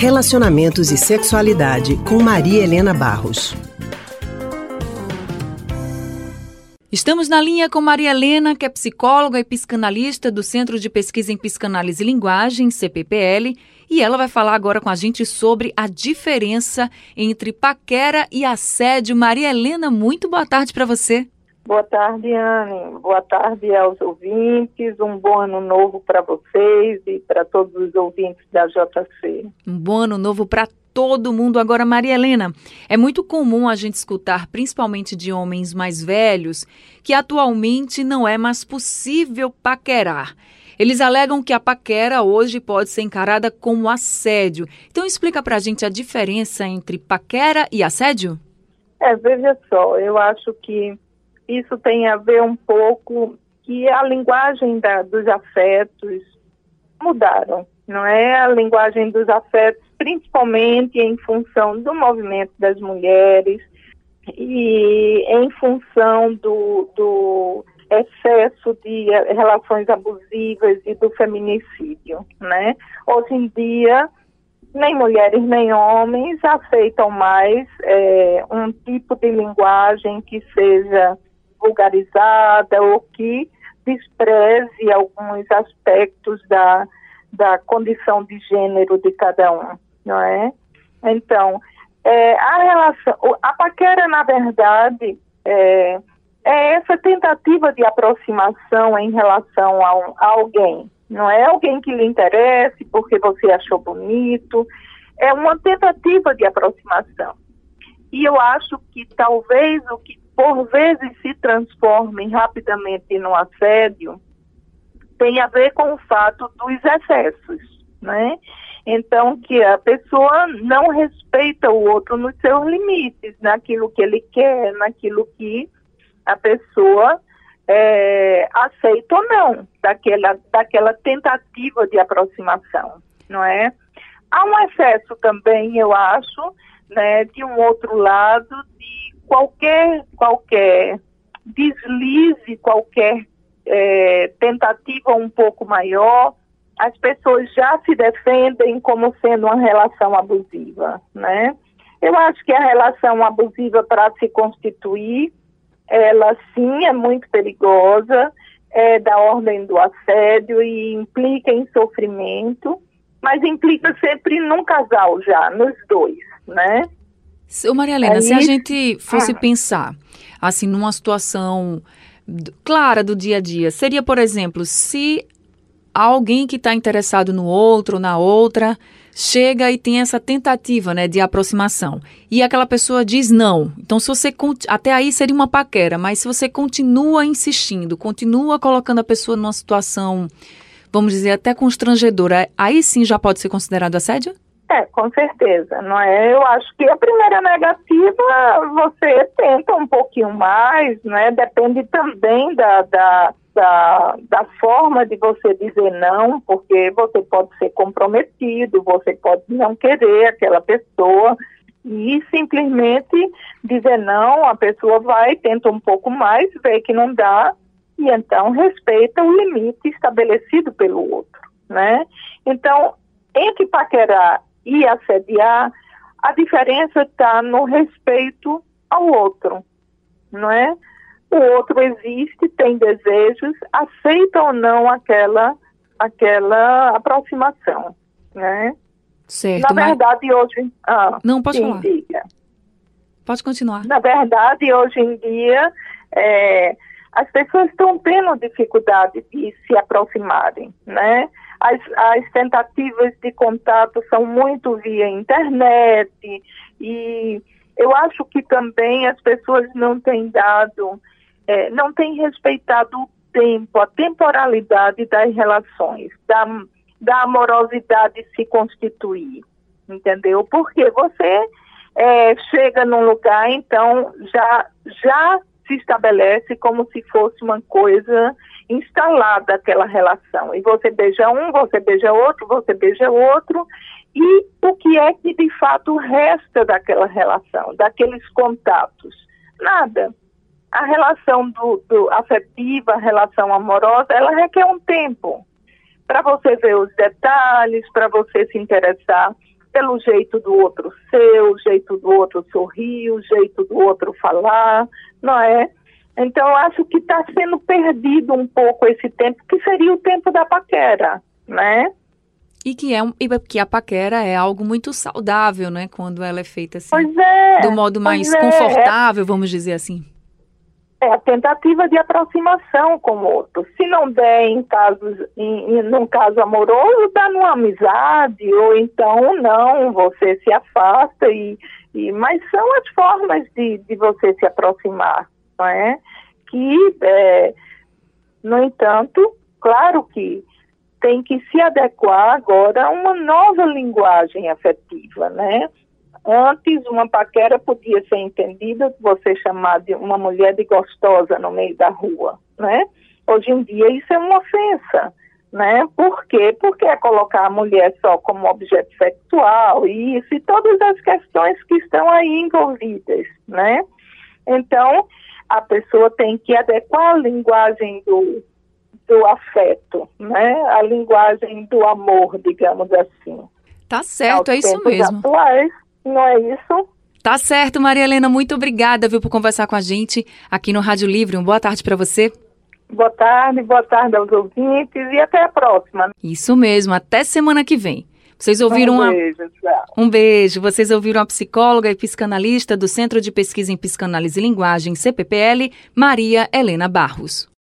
Relacionamentos e Sexualidade, com Maria Helena Barros. Estamos na linha com Maria Helena, que é psicóloga e psicanalista do Centro de Pesquisa em Psicanálise e Linguagem, CPPL, e ela vai falar agora com a gente sobre a diferença entre paquera e assédio. Maria Helena, muito boa tarde para você. Boa tarde, Anne. Boa tarde aos ouvintes. Um bom ano novo para vocês e para todos os ouvintes da JC. Um bom ano novo para todo mundo. Agora, Maria Helena, é muito comum a gente escutar, principalmente de homens mais velhos, que atualmente não é mais possível paquerar. Eles alegam que a paquera hoje pode ser encarada como assédio. Então explica pra gente a diferença entre paquera e assédio? É, veja só, eu acho que isso tem a ver um pouco que a linguagem da, dos afetos mudaram, não é? A linguagem dos afetos, principalmente em função do movimento das mulheres e em função do, do excesso de relações abusivas e do feminicídio, né? Hoje em dia, nem mulheres nem homens aceitam mais é, um tipo de linguagem que seja vulgarizada ou que despreze alguns aspectos da, da condição de gênero de cada um, não é? Então, é, a relação, a paquera, na verdade, é, é essa tentativa de aproximação em relação a, um, a alguém. Não é alguém que lhe interesse porque você achou bonito, é uma tentativa de aproximação. E eu acho que talvez o que por vezes se transforme rapidamente no assédio, tem a ver com o fato dos excessos, né? Então, que a pessoa não respeita o outro nos seus limites, naquilo que ele quer, naquilo que a pessoa é, aceita ou não, daquela, daquela tentativa de aproximação, não é? Há um excesso também, eu acho, né, de um outro lado, de qualquer, qualquer deslize, qualquer é, tentativa um pouco maior, as pessoas já se defendem como sendo uma relação abusiva, né? Eu acho que a relação abusiva para se constituir, ela sim é muito perigosa, é da ordem do assédio e implica em sofrimento, mas implica sempre num casal já, nos dois, né? Ô Maria Helena, Aí... se a gente fosse ah. pensar, assim, numa situação clara do dia a dia, seria, por exemplo, se alguém que está interessado no outro, na outra, chega e tem essa tentativa, né, de aproximação, e aquela pessoa diz não. Então, se você até aí seria uma paquera, mas se você continua insistindo, continua colocando a pessoa numa situação, vamos dizer, até constrangedora, aí sim já pode ser considerado assédio? É, com certeza, não é? Eu acho que a primeira negativa você tenta um pouquinho mais, né? Depende também da, da, da, da forma de você dizer não, porque você pode ser comprometido, você pode não querer aquela pessoa e simplesmente dizer não, a pessoa vai, tenta um pouco mais, vê que não dá e então respeita o limite estabelecido pelo outro, né? Então, entre paquerar e assediar, a diferença está no respeito ao outro, não é? O outro existe, tem desejos, aceita ou não aquela, aquela aproximação, né? Certo. Na verdade, mas... hoje... Ah, não, pode falar. Diga. Pode continuar. Na verdade, hoje em dia, é, as pessoas estão tendo dificuldade de se aproximarem, né? As, as tentativas de contato são muito via internet e eu acho que também as pessoas não têm dado, é, não têm respeitado o tempo, a temporalidade das relações, da, da amorosidade se constituir, entendeu? Porque você é, chega num lugar, então já, já se estabelece como se fosse uma coisa instalada aquela relação. E você beija um, você beija outro, você beija outro. E o que é que de fato resta daquela relação, daqueles contatos? Nada. A relação do, do afetiva, a relação amorosa, ela requer um tempo para você ver os detalhes, para você se interessar pelo jeito do outro ser, o jeito do outro sorrir, o jeito do outro falar, não é? Então, acho que está sendo perdido um pouco esse tempo, que seria o tempo da paquera, né? E que, é um, e que a paquera é algo muito saudável, né? Quando ela é feita assim, é, do modo mais é, confortável, vamos dizer assim. É a tentativa de aproximação com o outro. Se não der em casos, em, em, num caso amoroso, dá numa amizade, ou então não, você se afasta e, e mas são as formas de, de você se aproximar, não é? Que, é, no entanto, claro que tem que se adequar agora a uma nova linguagem afetiva, né? Antes, uma paquera podia ser entendida, você chamar de uma mulher de gostosa no meio da rua, né? Hoje em dia isso é uma ofensa, né? Por quê? Porque é colocar a mulher só como objeto sexual, isso e todas as questões que estão aí envolvidas, né? Então, a pessoa tem que adequar a linguagem do, do afeto, né? A linguagem do amor, digamos assim. Tá certo, é isso mesmo. Atuais, não é isso? Tá certo, Maria Helena, muito obrigada, viu, por conversar com a gente aqui no Rádio Livre. Uma boa tarde para você. Boa tarde, boa tarde aos ouvintes e até a próxima. Isso mesmo, até semana que vem. Vocês ouviram um beijo, tchau. Um beijo. Vocês ouviram a psicóloga e psicanalista do Centro de Pesquisa em Psicanálise e Linguagem, CPPL, Maria Helena Barros.